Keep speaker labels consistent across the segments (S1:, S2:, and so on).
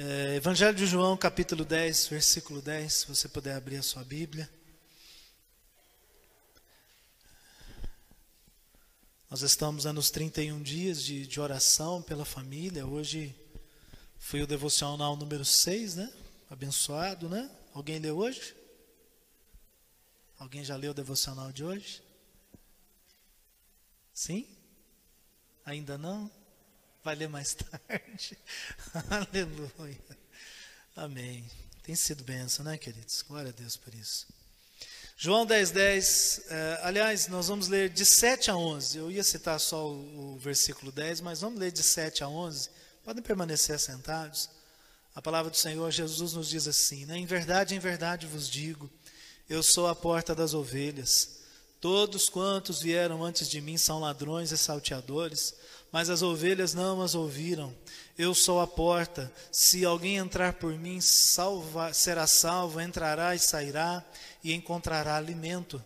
S1: É, Evangelho de João, capítulo 10, versículo 10, se você puder abrir a sua Bíblia. Nós estamos nos 31 dias de, de oração pela família. Hoje foi o devocional número 6, né? Abençoado, né? Alguém leu hoje? Alguém já leu o devocional de hoje? Sim? Ainda não? Vai ler mais tarde? Aleluia. Amém. Tem sido benção, né, queridos? Glória a Deus por isso. João 10, 10. Eh, aliás, nós vamos ler de 7 a 11. Eu ia citar só o, o versículo 10, mas vamos ler de 7 a 11. Podem permanecer sentados. A palavra do Senhor, Jesus nos diz assim: né? Em verdade, em verdade vos digo, eu sou a porta das ovelhas. Todos quantos vieram antes de mim são ladrões e salteadores, mas as ovelhas não as ouviram. Eu sou a porta. Se alguém entrar por mim, salva, será salvo, entrará e sairá e encontrará alimento.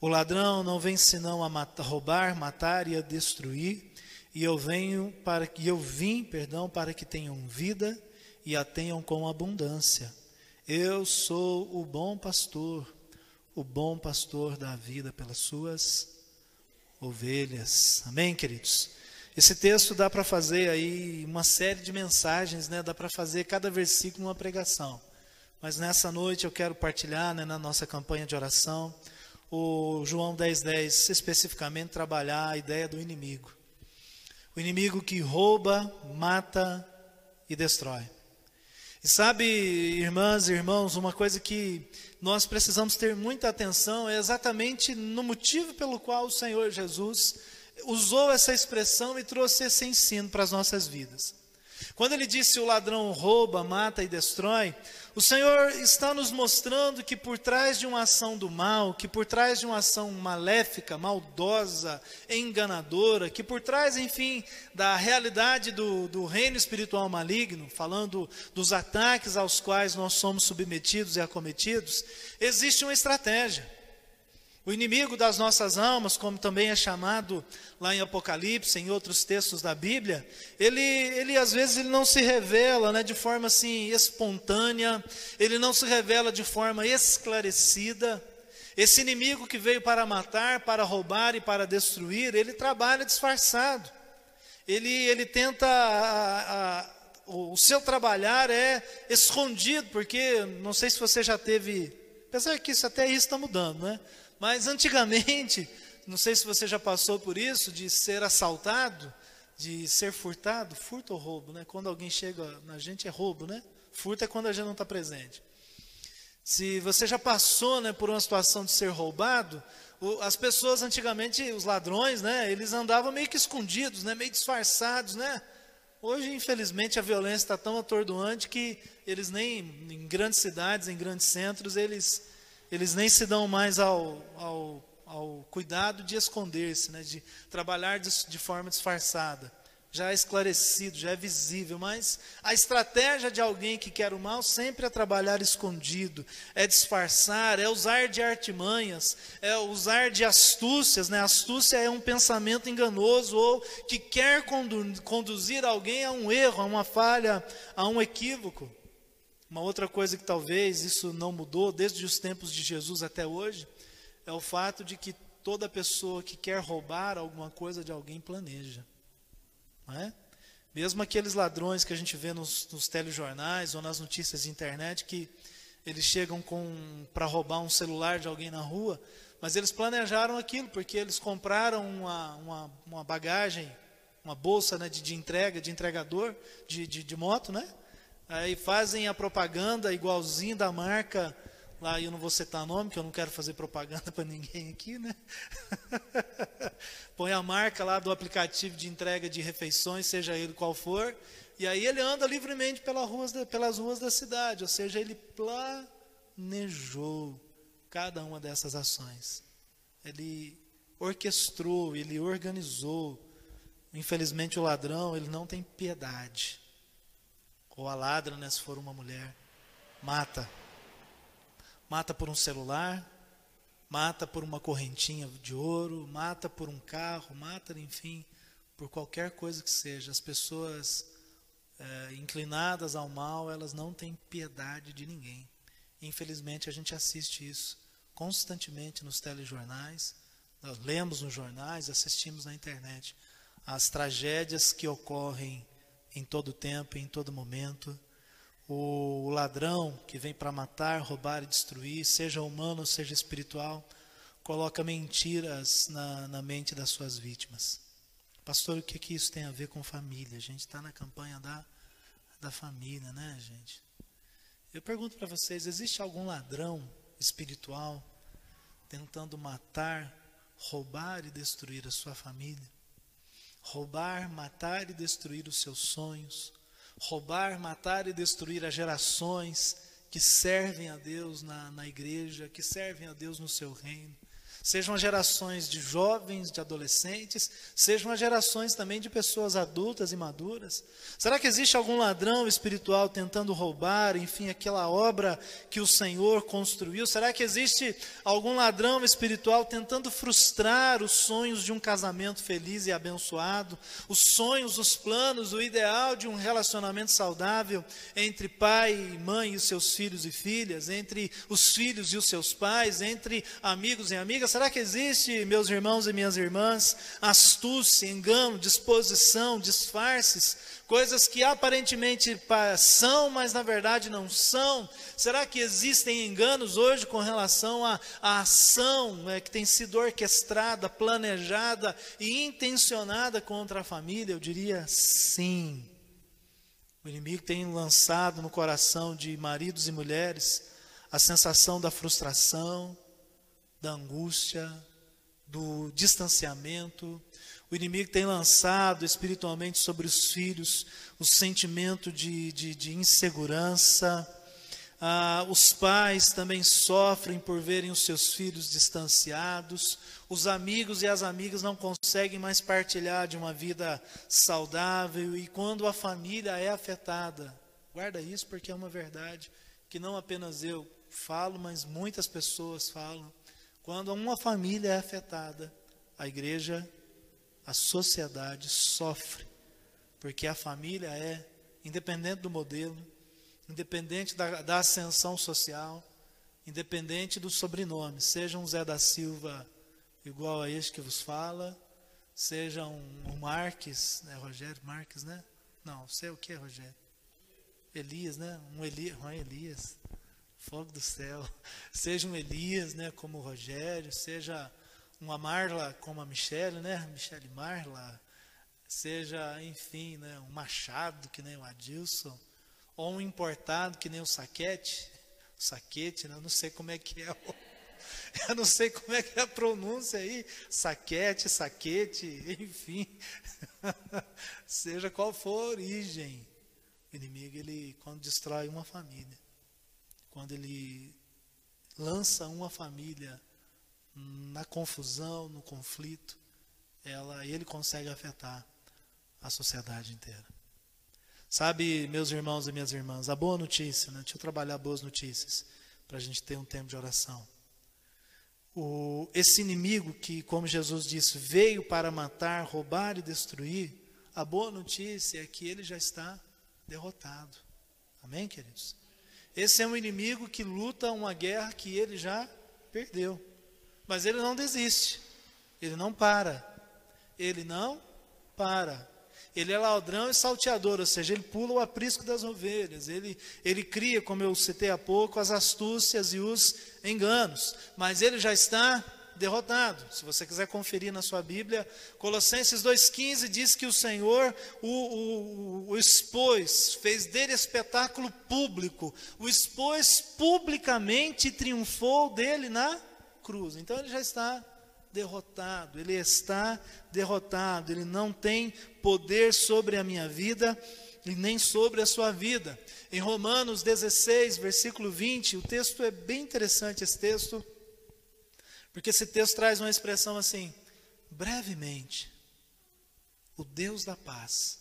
S1: O ladrão não vem senão a matar, roubar, matar e a destruir. E eu venho para que eu vim, perdão, para que tenham vida e a tenham com abundância. Eu sou o bom pastor. O bom pastor dá vida pelas suas ovelhas. Amém, queridos. Esse texto dá para fazer aí uma série de mensagens, né? Dá para fazer cada versículo uma pregação. Mas nessa noite eu quero partilhar, né, na nossa campanha de oração, o João 10:10, 10, especificamente trabalhar a ideia do inimigo. O inimigo que rouba, mata e destrói. E sabe, irmãs e irmãos, uma coisa que nós precisamos ter muita atenção é exatamente no motivo pelo qual o Senhor Jesus usou essa expressão e trouxe esse ensino para as nossas vidas. Quando ele disse o ladrão rouba, mata e destrói, o Senhor está nos mostrando que por trás de uma ação do mal, que por trás de uma ação maléfica, maldosa, enganadora, que por trás, enfim, da realidade do, do reino espiritual maligno, falando dos ataques aos quais nós somos submetidos e acometidos, existe uma estratégia. O inimigo das nossas almas, como também é chamado lá em Apocalipse, em outros textos da Bíblia, ele, ele às vezes ele não se revela né, de forma assim espontânea, ele não se revela de forma esclarecida. Esse inimigo que veio para matar, para roubar e para destruir, ele trabalha disfarçado. Ele, ele tenta. A, a, o seu trabalhar é escondido, porque não sei se você já teve. Apesar que isso até isso está mudando, né? Mas antigamente, não sei se você já passou por isso, de ser assaltado, de ser furtado, furto ou roubo, né? Quando alguém chega na gente é roubo, né? Furto é quando a gente não está presente. Se você já passou né, por uma situação de ser roubado, as pessoas antigamente, os ladrões, né, eles andavam meio que escondidos, né, meio disfarçados, né? Hoje, infelizmente, a violência está tão atordoante que eles nem em grandes cidades, em grandes centros, eles eles nem se dão mais ao, ao, ao cuidado de esconder-se, né, de trabalhar de, de forma disfarçada. Já é esclarecido, já é visível, mas a estratégia de alguém que quer o mal sempre é trabalhar escondido, é disfarçar, é usar de artimanhas, é usar de astúcias. Né? Astúcia é um pensamento enganoso ou que quer conduzir alguém a um erro, a uma falha, a um equívoco. Uma outra coisa que talvez isso não mudou desde os tempos de Jesus até hoje é o fato de que toda pessoa que quer roubar alguma coisa de alguém planeja. Não é? Mesmo aqueles ladrões que a gente vê nos, nos telejornais ou nas notícias de internet que eles chegam para roubar um celular de alguém na rua, mas eles planejaram aquilo porque eles compraram uma, uma, uma bagagem, uma bolsa né, de, de entrega, de entregador de, de, de moto, né? Aí fazem a propaganda igualzinho da marca, lá eu não vou citar nome, que eu não quero fazer propaganda para ninguém aqui, né? Põe a marca lá do aplicativo de entrega de refeições, seja ele qual for, e aí ele anda livremente pelas ruas da, pelas ruas da cidade, ou seja, ele planejou cada uma dessas ações. Ele orquestrou, ele organizou. Infelizmente o ladrão, ele não tem piedade ou a ladra, né, se for uma mulher, mata. Mata por um celular, mata por uma correntinha de ouro, mata por um carro, mata, enfim, por qualquer coisa que seja. As pessoas é, inclinadas ao mal, elas não têm piedade de ninguém. Infelizmente, a gente assiste isso constantemente nos telejornais, nós lemos nos jornais, assistimos na internet as tragédias que ocorrem em todo tempo, em todo momento. O ladrão que vem para matar, roubar e destruir, seja humano, seja espiritual, coloca mentiras na, na mente das suas vítimas. Pastor, o que, que isso tem a ver com família? A gente está na campanha da, da família, né, gente? Eu pergunto para vocês: existe algum ladrão espiritual tentando matar, roubar e destruir a sua família? Roubar, matar e destruir os seus sonhos? Roubar, matar e destruir as gerações que servem a Deus na, na igreja, que servem a Deus no seu reino? Sejam as gerações de jovens, de adolescentes, sejam as gerações também de pessoas adultas e maduras. Será que existe algum ladrão espiritual tentando roubar, enfim, aquela obra que o Senhor construiu? Será que existe algum ladrão espiritual tentando frustrar os sonhos de um casamento feliz e abençoado, os sonhos, os planos, o ideal de um relacionamento saudável entre pai e mãe e seus filhos e filhas, entre os filhos e os seus pais, entre amigos e amigas? Será que existe, meus irmãos e minhas irmãs, astúcia, engano, disposição, disfarces, coisas que aparentemente são, mas na verdade não são? Será que existem enganos hoje com relação à, ação é, que tem sido orquestrada, planejada e intencionada contra a família? Eu diria sim. O inimigo tem lançado no coração de maridos e mulheres a sensação da frustração, da angústia, do distanciamento. O inimigo tem lançado espiritualmente sobre os filhos o sentimento de, de, de insegurança. Ah, os pais também sofrem por verem os seus filhos distanciados. Os amigos e as amigas não conseguem mais partilhar de uma vida saudável. E quando a família é afetada, guarda isso porque é uma verdade que não apenas eu falo, mas muitas pessoas falam. Quando uma família é afetada, a igreja, a sociedade sofre, porque a família é, independente do modelo, independente da, da ascensão social, independente do sobrenome, seja um Zé da Silva igual a este que vos fala, seja um, um Marques, né, Rogério Marques, né? Não, sei o que, Rogério? Elias, né? Um, Eli, um Elias fogo do céu. Seja um Elias, né, como o Rogério, seja uma Marla como a Michele, né, Michele Marla, seja, enfim, né, um Machado que nem o Adilson, ou um importado que nem o Saquete, o Saquete, né, eu não sei como é que é o, eu não sei como é que é a pronúncia aí, saquete, saquete, enfim, seja qual for a origem, o inimigo, ele, quando destrói uma família, quando ele lança uma família na confusão, no conflito, ela, ele consegue afetar a sociedade inteira. Sabe, meus irmãos e minhas irmãs, a boa notícia, né? deixa eu trabalhar boas notícias para a gente ter um tempo de oração. O, esse inimigo que, como Jesus disse, veio para matar, roubar e destruir, a boa notícia é que ele já está derrotado. Amém, queridos? Esse é um inimigo que luta uma guerra que ele já perdeu. Mas ele não desiste. Ele não para. Ele não para. Ele é ladrão e salteador, ou seja, ele pula o aprisco das ovelhas. Ele, ele cria, como eu citei há pouco, as astúcias e os enganos. Mas ele já está derrotado. Se você quiser conferir na sua Bíblia, Colossenses 2,15 diz que o Senhor o, o, o expôs, fez dele espetáculo público, o expôs publicamente e triunfou dele na cruz. Então ele já está derrotado, ele está derrotado, ele não tem poder sobre a minha vida e nem sobre a sua vida. Em Romanos 16, versículo 20, o texto é bem interessante esse texto. Porque esse texto traz uma expressão assim: brevemente, o Deus da paz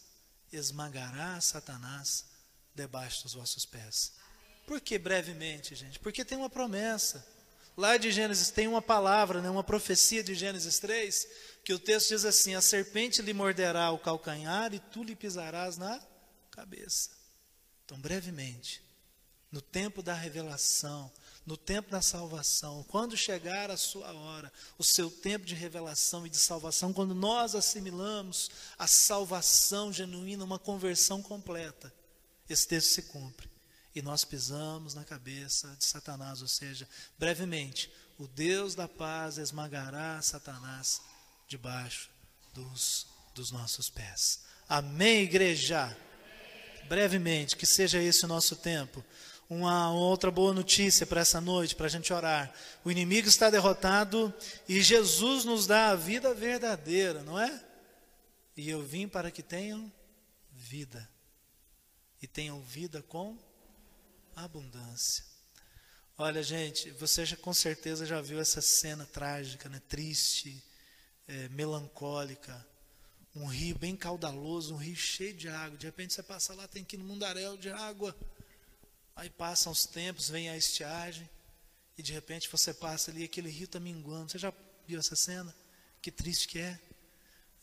S1: esmagará Satanás debaixo dos vossos pés. Por que brevemente, gente? Porque tem uma promessa. Lá de Gênesis tem uma palavra, né, uma profecia de Gênesis 3, que o texto diz assim: A serpente lhe morderá o calcanhar e tu lhe pisarás na cabeça. Então, brevemente, no tempo da revelação, no tempo da salvação, quando chegar a sua hora, o seu tempo de revelação e de salvação, quando nós assimilamos a salvação genuína, uma conversão completa, esse texto se cumpre. E nós pisamos na cabeça de Satanás, ou seja, brevemente, o Deus da paz esmagará Satanás debaixo dos, dos nossos pés. Amém, igreja? Brevemente, que seja esse o nosso tempo uma outra boa notícia para essa noite, para a gente orar. O inimigo está derrotado e Jesus nos dá a vida verdadeira, não é? E eu vim para que tenham vida. E tenham vida com abundância. Olha, gente, você já, com certeza já viu essa cena trágica, né? triste, é, melancólica. Um rio bem caudaloso, um rio cheio de água. De repente você passa lá, tem que ir no mundaréu de água. Aí passam os tempos, vem a estiagem, e de repente você passa ali, aquele rio está minguando. Você já viu essa cena? Que triste que é.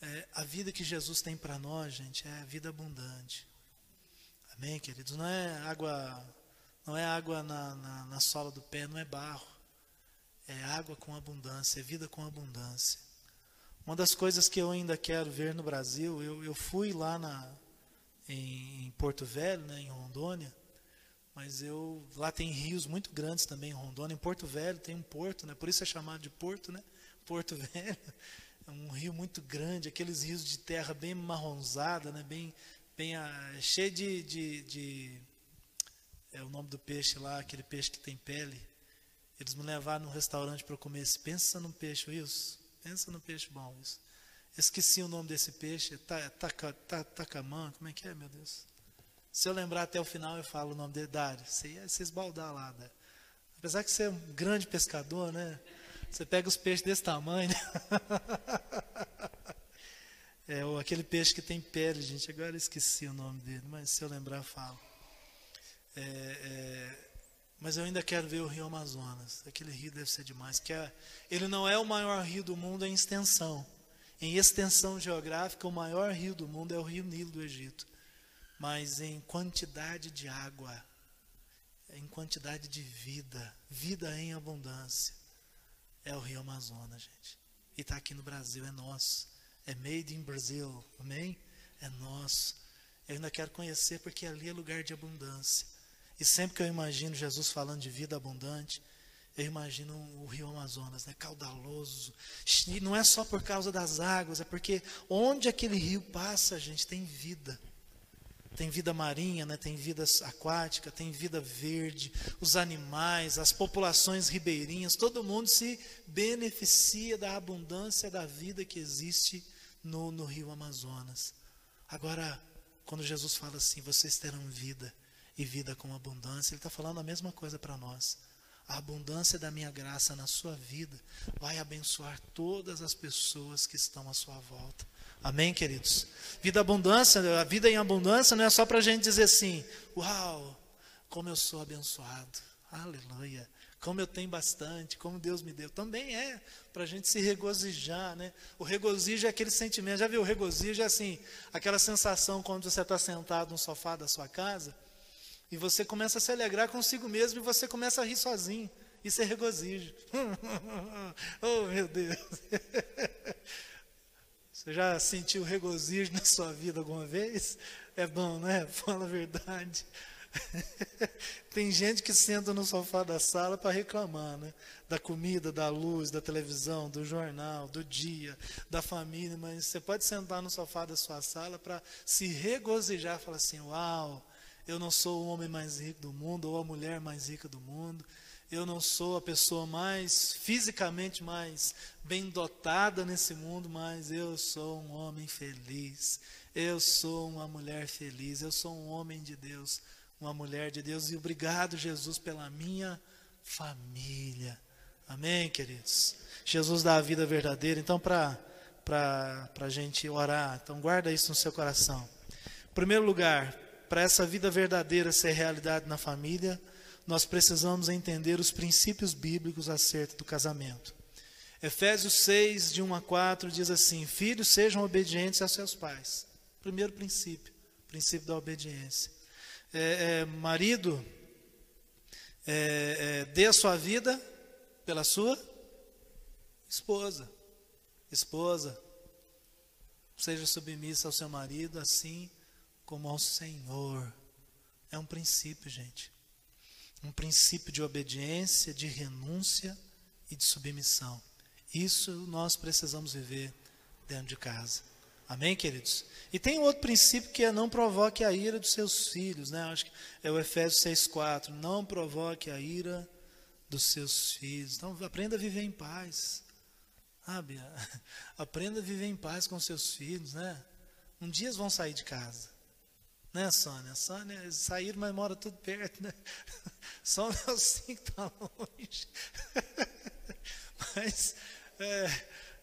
S1: é a vida que Jesus tem para nós, gente, é vida abundante. Amém, queridos? Não é água, não é água na, na, na sola do pé, não é barro. É água com abundância, é vida com abundância. Uma das coisas que eu ainda quero ver no Brasil, eu, eu fui lá na, em, em Porto Velho, né, em Rondônia, mas eu lá tem rios muito grandes também em Rondônia, em Porto Velho tem um porto, né? Por isso é chamado de porto, né? Porto Velho. É um rio muito grande, aqueles rios de terra bem marronzada, né? Bem bem ah, cheio de, de, de é o nome do peixe lá, aquele peixe que tem pele. Eles me levaram num restaurante para comer esse. Pensa num peixe, isso. Pensa num peixe bom, isso. Esqueci o nome desse peixe. Tacamã, como é que é, meu Deus? Se eu lembrar até o final, eu falo o nome dele, Dário. Você ia se esbaldar lá, né? Apesar que você é um grande pescador, né? Você pega os peixes desse tamanho, né? É, aquele peixe que tem pele, gente. Agora eu esqueci o nome dele, mas se eu lembrar, eu falo. É, é, mas eu ainda quero ver o Rio Amazonas. Aquele rio deve ser demais. Que é, ele não é o maior rio do mundo em extensão. Em extensão geográfica, o maior rio do mundo é o Rio Nilo do Egito mas em quantidade de água, em quantidade de vida, vida em abundância. É o Rio Amazonas, gente. E está aqui no Brasil, é nosso. É made in Brazil, amém? É nosso. Eu ainda quero conhecer porque ali é lugar de abundância. E sempre que eu imagino Jesus falando de vida abundante, eu imagino o rio Amazonas, né, caudaloso. E não é só por causa das águas, é porque onde aquele rio passa, gente, tem vida tem vida marinha, né? tem vida aquática, tem vida verde, os animais, as populações ribeirinhas, todo mundo se beneficia da abundância da vida que existe no, no rio Amazonas. Agora, quando Jesus fala assim, vocês terão vida e vida com abundância, Ele está falando a mesma coisa para nós. A abundância da minha graça na sua vida vai abençoar todas as pessoas que estão à sua volta. Amém, queridos? Vida abundância, a vida em abundância não é só para a gente dizer assim, uau, como eu sou abençoado, aleluia, como eu tenho bastante, como Deus me deu. Também é para a gente se regozijar, né? O regozijo é aquele sentimento, já viu? O regozijo é assim, aquela sensação quando você está sentado no sofá da sua casa e você começa a se alegrar consigo mesmo e você começa a rir sozinho. Isso é regozijo. oh, meu Deus. Você já sentiu regozijo na sua vida alguma vez? É bom, né? Fala a verdade. Tem gente que senta no sofá da sala para reclamar, né? Da comida, da luz, da televisão, do jornal, do dia, da família, mas você pode sentar no sofá da sua sala para se regozijar, falar assim: "Uau, eu não sou o homem mais rico do mundo ou a mulher mais rica do mundo eu não sou a pessoa mais fisicamente mais bem dotada nesse mundo, mas eu sou um homem feliz. Eu sou uma mulher feliz. Eu sou um homem de Deus, uma mulher de Deus. E obrigado, Jesus, pela minha família. Amém, queridos? Jesus dá a vida verdadeira. Então, para a gente orar, então guarda isso no seu coração. Em primeiro lugar, para essa vida verdadeira ser realidade na família, nós precisamos entender os princípios bíblicos acerca do casamento. Efésios 6, de 1 a 4, diz assim: Filhos, sejam obedientes aos seus pais. Primeiro princípio, princípio da obediência. É, é, marido, é, é, dê a sua vida pela sua esposa. Esposa, seja submissa ao seu marido, assim como ao Senhor. É um princípio, gente. Um princípio de obediência, de renúncia e de submissão. Isso nós precisamos viver dentro de casa. Amém, queridos? E tem outro princípio que é não provoque a ira dos seus filhos, né? Acho que é o Efésios 6,4. Não provoque a ira dos seus filhos. Então, aprenda a viver em paz. Sabe? Aprenda a viver em paz com seus filhos, né? Um dia eles vão sair de casa. Né, Sônia? Sônia, saíram, mas mora tudo perto, né? Só o Nelson que está longe. Mas, é,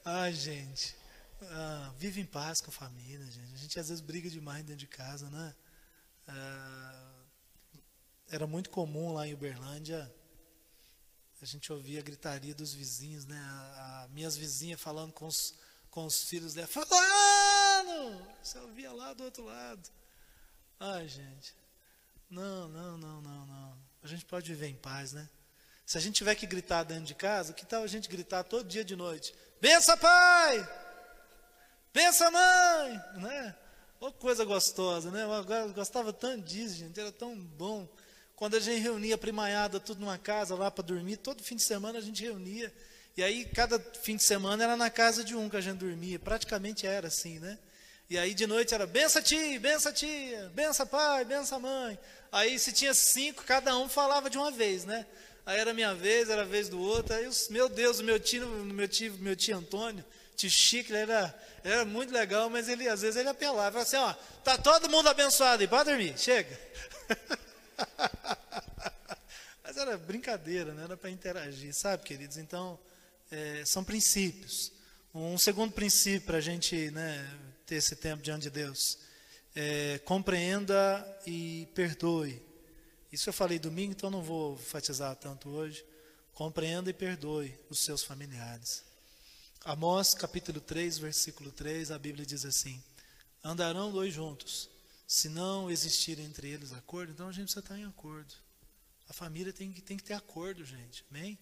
S1: ai, gente, ah, vive em paz com a família, gente. A gente às vezes briga demais dentro de casa, né? Ah, era muito comum lá em Uberlândia a gente ouvia a gritaria dos vizinhos, né? A, a, minhas vizinhas falando com os, com os filhos dela, falando! Você ouvia lá do outro lado. Ai, gente. Não, não, não, não, não. A gente pode viver em paz, né? Se a gente tiver que gritar dentro de casa, que tal a gente gritar todo dia de noite? Bença, pai! Bença, mãe! Né? Oh, coisa gostosa, né? Eu gostava tanto disso, gente. Era tão bom. Quando a gente reunia primaiada tudo numa casa lá para dormir, todo fim de semana a gente reunia. E aí, cada fim de semana era na casa de um que a gente dormia. Praticamente era assim, né? E aí de noite era bença tia, bença tia, bença pai, bença mãe. Aí se tinha cinco, cada um falava de uma vez, né? Aí era minha vez, era a vez do outro. Aí, meu Deus, o meu tio, meu tio, meu tio Antônio, tio Chico, ele era, ele era muito legal, mas ele às vezes ele apelava, assim, ó, tá todo mundo abençoado aí, pode dormir, chega. Mas era brincadeira, né? era para interagir, sabe, queridos? Então, é, são princípios. Um segundo princípio para a gente né, ter esse tempo diante de Deus. É, compreenda e perdoe. Isso eu falei domingo, então não vou enfatizar tanto hoje. Compreenda e perdoe os seus familiares. Amós capítulo 3, versículo 3, a Bíblia diz assim: Andarão dois juntos, se não existir entre eles acordo, então a gente precisa estar em acordo. A família tem que, tem que ter acordo, gente. Amém?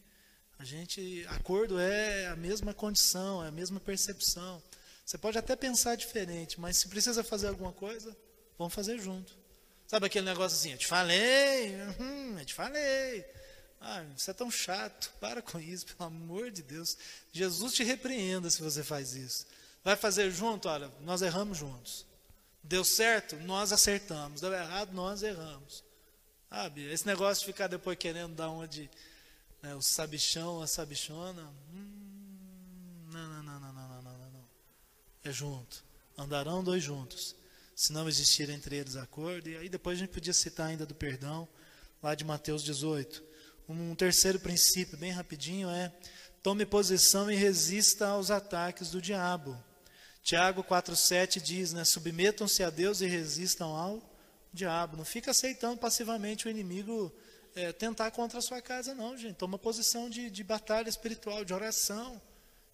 S1: A gente, acordo é a mesma condição, é a mesma percepção. Você pode até pensar diferente, mas se precisa fazer alguma coisa, vamos fazer junto. Sabe aquele negócio assim, eu te falei, hum, eu te falei. Ah, você é tão chato, para com isso, pelo amor de Deus. Jesus te repreenda se você faz isso. Vai fazer junto? Olha, nós erramos juntos. Deu certo? Nós acertamos. Deu errado? Nós erramos. Sabe, esse negócio de ficar depois querendo dar uma de né, o sabichão, a sabichona. Hum, não, não, não, não, não. não. Junto. Andarão dois juntos. Se não existir entre eles acordo. E aí depois a gente podia citar ainda do perdão, lá de Mateus 18. Um terceiro princípio, bem rapidinho, é tome posição e resista aos ataques do diabo. Tiago 4,7 diz, né? Submetam-se a Deus e resistam ao diabo. Não fica aceitando passivamente o inimigo é, tentar contra a sua casa, não, gente. Toma posição de, de batalha espiritual, de oração,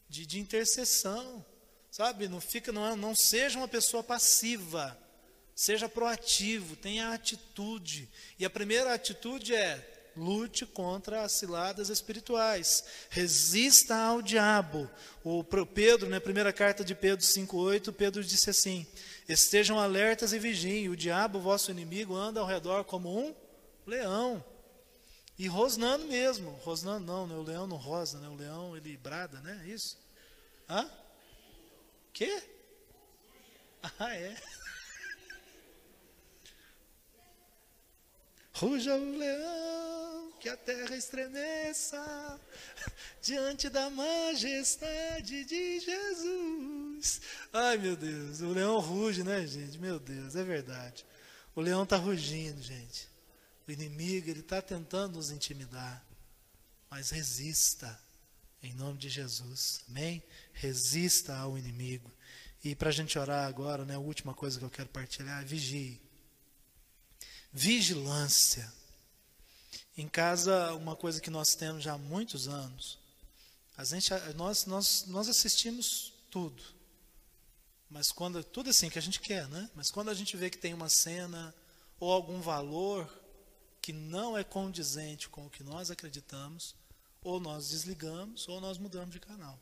S1: de, de intercessão. Sabe? Não, fica, não, é, não seja uma pessoa passiva. Seja proativo, tenha atitude. E a primeira atitude é lute contra as ciladas espirituais, resista ao diabo. O Pedro, na primeira carta de Pedro 5,8, Pedro disse assim: Estejam alertas e vigiem, o diabo, vosso inimigo, anda ao redor como um leão. E rosnando mesmo, rosnando não, né? o leão não rosa, né? o leão ele brada, né? É isso? Hã? Quê? Ah, é. Ruja o leão, que a terra estremeça diante da majestade de Jesus. Ai, meu Deus, o leão ruge, né, gente? Meu Deus, é verdade. O leão está rugindo, gente. O inimigo, ele está tentando nos intimidar. Mas resista, em nome de Jesus. Amém? Resista ao inimigo. E para a gente orar agora, né, a última coisa que eu quero partilhar é vigie. Vigilância. Em casa, uma coisa que nós temos já há muitos anos, a gente, nós, nós, nós assistimos tudo. Mas quando tudo assim que a gente quer, né? Mas quando a gente vê que tem uma cena ou algum valor que não é condizente com o que nós acreditamos, ou nós desligamos ou nós mudamos de canal.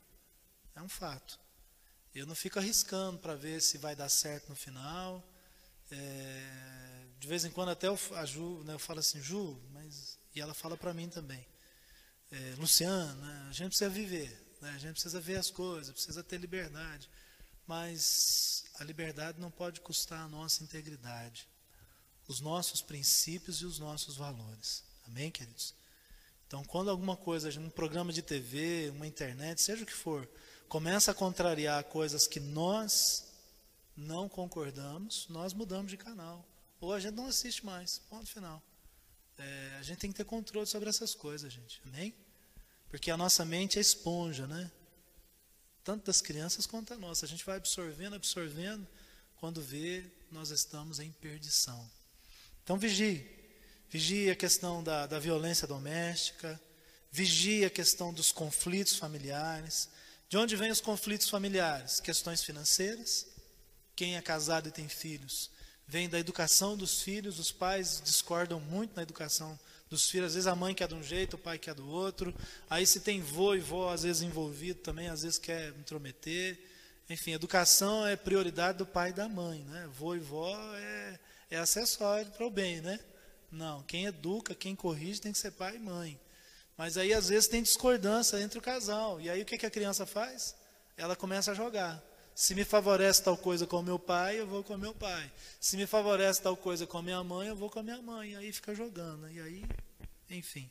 S1: É um fato. Eu não fico arriscando para ver se vai dar certo no final. É, de vez em quando até eu, a Ju, né, eu falo assim, Ju, mas e ela fala para mim também, é, Luciano, né, a gente precisa viver, né, a gente precisa ver as coisas, precisa ter liberdade, mas a liberdade não pode custar a nossa integridade, os nossos princípios e os nossos valores. Amém, queridos? Então, quando alguma coisa, um programa de TV, uma internet, seja o que for, começa a contrariar coisas que nós não concordamos, nós mudamos de canal. Ou a gente não assiste mais. Ponto final. É, a gente tem que ter controle sobre essas coisas, gente. Amém? Porque a nossa mente é esponja, né? Tanto das crianças quanto a nossa. A gente vai absorvendo, absorvendo. Quando vê, nós estamos em perdição. Então vigie. Vigie a questão da, da violência doméstica. Vigie a questão dos conflitos familiares. De onde vêm os conflitos familiares? Questões financeiras. Quem é casado e tem filhos vem da educação dos filhos, os pais discordam muito na educação dos filhos, às vezes a mãe quer de um jeito, o pai quer do outro, aí se tem vô e vó às vezes envolvido também, às vezes quer intrometer, enfim, educação é prioridade do pai e da mãe, né? Vô e vó é, é acessório para o bem, né? Não, quem educa, quem corrige tem que ser pai e mãe. Mas aí às vezes tem discordância entre o casal, e aí o que, que a criança faz? Ela começa a jogar. Se me favorece tal coisa com meu pai, eu vou com meu pai. Se me favorece tal coisa com minha mãe, eu vou com a minha mãe. E aí fica jogando. E aí, enfim.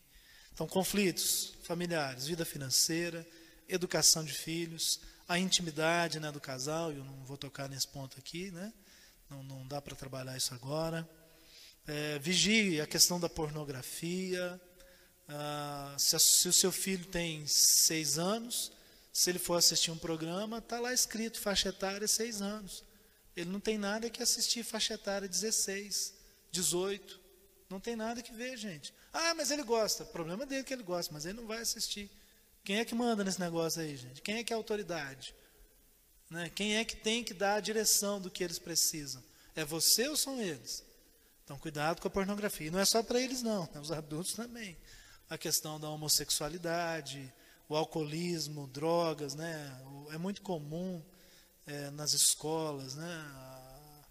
S1: Então, conflitos familiares, vida financeira, educação de filhos, a intimidade né, do casal. Eu não vou tocar nesse ponto aqui, né? Não, não dá para trabalhar isso agora. É, vigie a questão da pornografia. Ah, se, se o seu filho tem seis anos se ele for assistir um programa, está lá escrito faixa etária 6 anos. Ele não tem nada que assistir faixa etária 16, 18. Não tem nada que ver, gente. Ah, mas ele gosta. Problema dele que ele gosta, mas ele não vai assistir. Quem é que manda nesse negócio aí, gente? Quem é que é a autoridade? Né? Quem é que tem que dar a direção do que eles precisam? É você ou são eles? Então, cuidado com a pornografia. E não é só para eles, não, é os adultos também. A questão da homossexualidade, o alcoolismo, drogas, né? É muito comum é, nas escolas, né?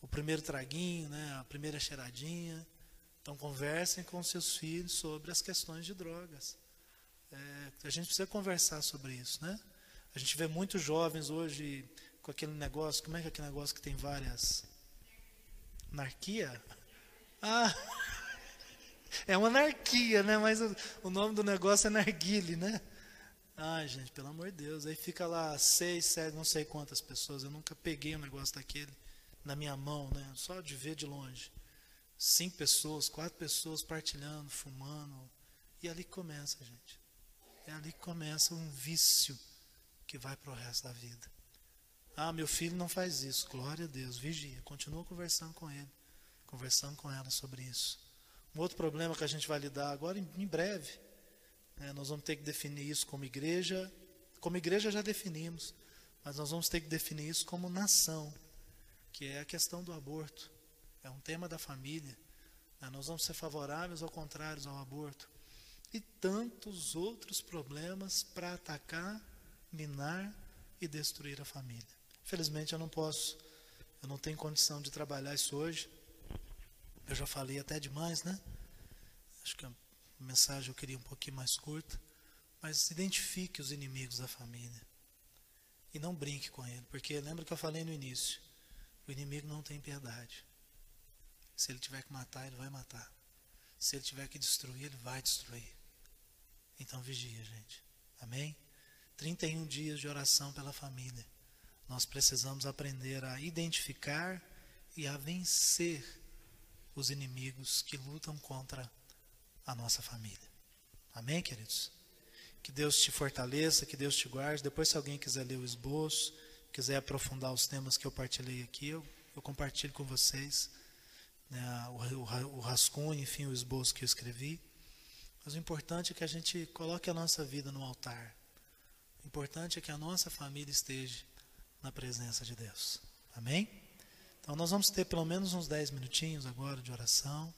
S1: O primeiro traguinho, né? A primeira cheiradinha. Então conversem com seus filhos sobre as questões de drogas. É, a gente precisa conversar sobre isso, né? A gente vê muitos jovens hoje com aquele negócio, como é que é aquele negócio que tem várias anarquia? Ah, é uma anarquia, né? Mas o, nome do negócio é narguile, né? Ai, gente, pelo amor de Deus. Aí fica lá seis, sete, não sei quantas pessoas. Eu nunca peguei um negócio daquele na minha mão, né? Só de ver de longe. Cinco pessoas, quatro pessoas partilhando, fumando. E ali começa, gente. É ali que começa um vício que vai para o resto da vida. Ah, meu filho não faz isso. Glória a Deus. Vigia. Continua conversando com ele. Conversando com ela sobre isso. Um outro problema que a gente vai lidar agora em breve é, nós vamos ter que definir isso como igreja. Como igreja já definimos, mas nós vamos ter que definir isso como nação, que é a questão do aborto. É um tema da família. Né? Nós vamos ser favoráveis ou contrários ao aborto. E tantos outros problemas para atacar, minar e destruir a família. Felizmente eu não posso, eu não tenho condição de trabalhar isso hoje. Eu já falei até demais, né? Acho que a mensagem eu queria um pouquinho mais curta, mas identifique os inimigos da família. E não brinque com ele, porque lembra que eu falei no início: o inimigo não tem piedade. Se ele tiver que matar, ele vai matar. Se ele tiver que destruir, ele vai destruir. Então vigia, gente. Amém? 31 dias de oração pela família. Nós precisamos aprender a identificar e a vencer os inimigos que lutam contra a nossa família. Amém, queridos? Que Deus te fortaleça, que Deus te guarde. Depois, se alguém quiser ler o esboço, quiser aprofundar os temas que eu partilhei aqui, eu, eu compartilho com vocês né, o, o, o rascunho, enfim, o esboço que eu escrevi. Mas o importante é que a gente coloque a nossa vida no altar. O importante é que a nossa família esteja na presença de Deus. Amém? Então nós vamos ter pelo menos uns 10 minutinhos agora de oração.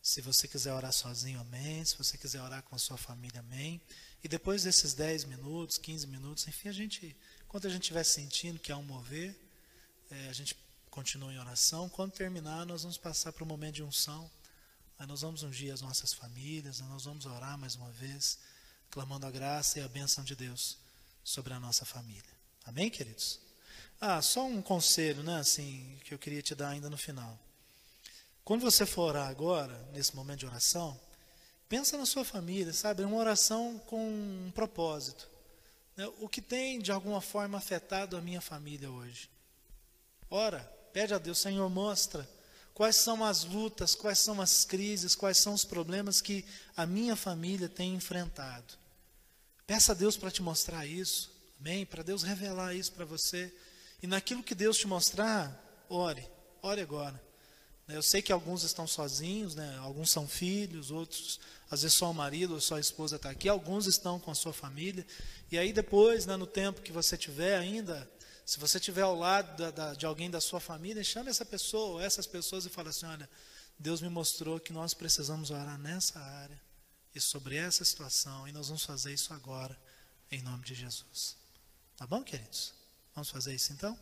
S1: Se você quiser orar sozinho, amém. Se você quiser orar com a sua família, amém. E depois desses 10 minutos, 15 minutos, enfim, a gente, quando a gente estiver sentindo que há um mover, é, a gente continua em oração. Quando terminar, nós vamos passar para o momento de unção. Aí nós vamos ungir as nossas famílias, nós vamos orar mais uma vez, clamando a graça e a bênção de Deus sobre a nossa família. Amém, queridos? Ah, só um conselho, né, assim, que eu queria te dar ainda no final. Quando você for orar agora, nesse momento de oração, pensa na sua família, sabe? É uma oração com um propósito. Né? O que tem de alguma forma afetado a minha família hoje? Ora, pede a Deus, Senhor, mostra quais são as lutas, quais são as crises, quais são os problemas que a minha família tem enfrentado. Peça a Deus para te mostrar isso, amém? Para Deus revelar isso para você. E naquilo que Deus te mostrar, ore, ore agora. Eu sei que alguns estão sozinhos, né? alguns são filhos, outros, às vezes só o marido ou só a esposa está aqui, alguns estão com a sua família. E aí depois, né, no tempo que você tiver ainda, se você estiver ao lado da, da, de alguém da sua família, chame essa pessoa, ou essas pessoas e fale assim: olha, Deus me mostrou que nós precisamos orar nessa área e sobre essa situação, e nós vamos fazer isso agora, em nome de Jesus. Tá bom, queridos? Vamos fazer isso então?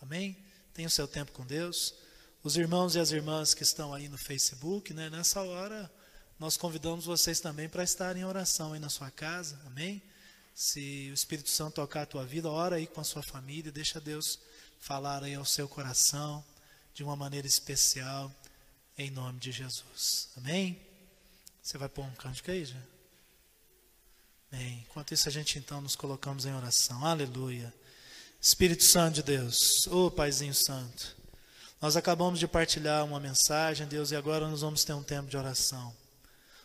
S1: Amém? Tenha o seu tempo com Deus. Os irmãos e as irmãs que estão aí no Facebook, né, nessa hora, nós convidamos vocês também para estarem em oração aí na sua casa. Amém? Se o Espírito Santo tocar a tua vida, ora aí com a sua família, deixa Deus falar aí ao seu coração de uma maneira especial, em nome de Jesus. Amém? Você vai pôr um cântico aí, já? Bem, enquanto isso a gente então nos colocamos em oração. Aleluia. Espírito Santo de Deus, ô oh, Paizinho Santo, nós acabamos de partilhar uma mensagem, Deus, e agora nós vamos ter um tempo de oração.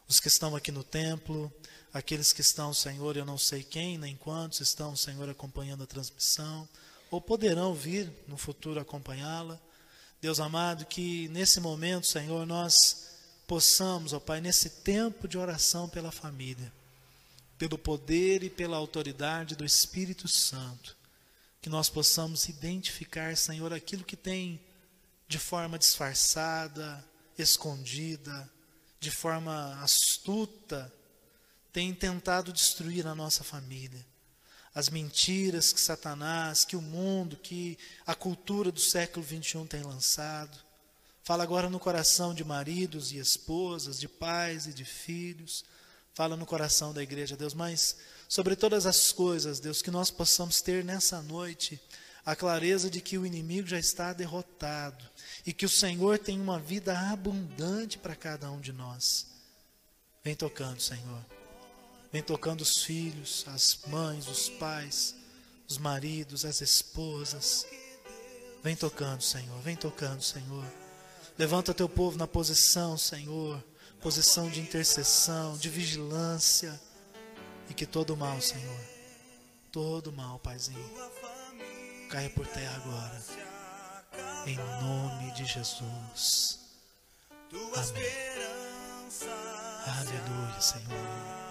S1: Os que estão aqui no templo, Aqueles que estão, Senhor, eu não sei quem nem quantos estão, Senhor, acompanhando a transmissão, ou poderão vir no futuro acompanhá-la. Deus amado, que nesse momento, Senhor, nós possamos, ó Pai, nesse tempo de oração pela família, pelo poder e pela autoridade do Espírito Santo, que nós possamos identificar, Senhor, aquilo que tem de forma disfarçada, escondida, de forma astuta, tem tentado destruir a nossa família. As mentiras que Satanás, que o mundo, que a cultura do século XXI tem lançado. Fala agora no coração de maridos e esposas, de pais e de filhos. Fala no coração da igreja, Deus. Mas, sobre todas as coisas, Deus, que nós possamos ter nessa noite a clareza de que o inimigo já está derrotado e que o Senhor tem uma vida abundante para cada um de nós. Vem tocando, Senhor. Vem tocando os filhos, as mães, os pais, os maridos, as esposas. Vem tocando, Senhor. Vem tocando, Senhor. Levanta teu povo na posição, Senhor. Posição de intercessão, de vigilância. E que todo mal, Senhor. Todo mal, Paizinho. Caia por terra agora. Em nome de Jesus. Amém. Aleluia, Senhor.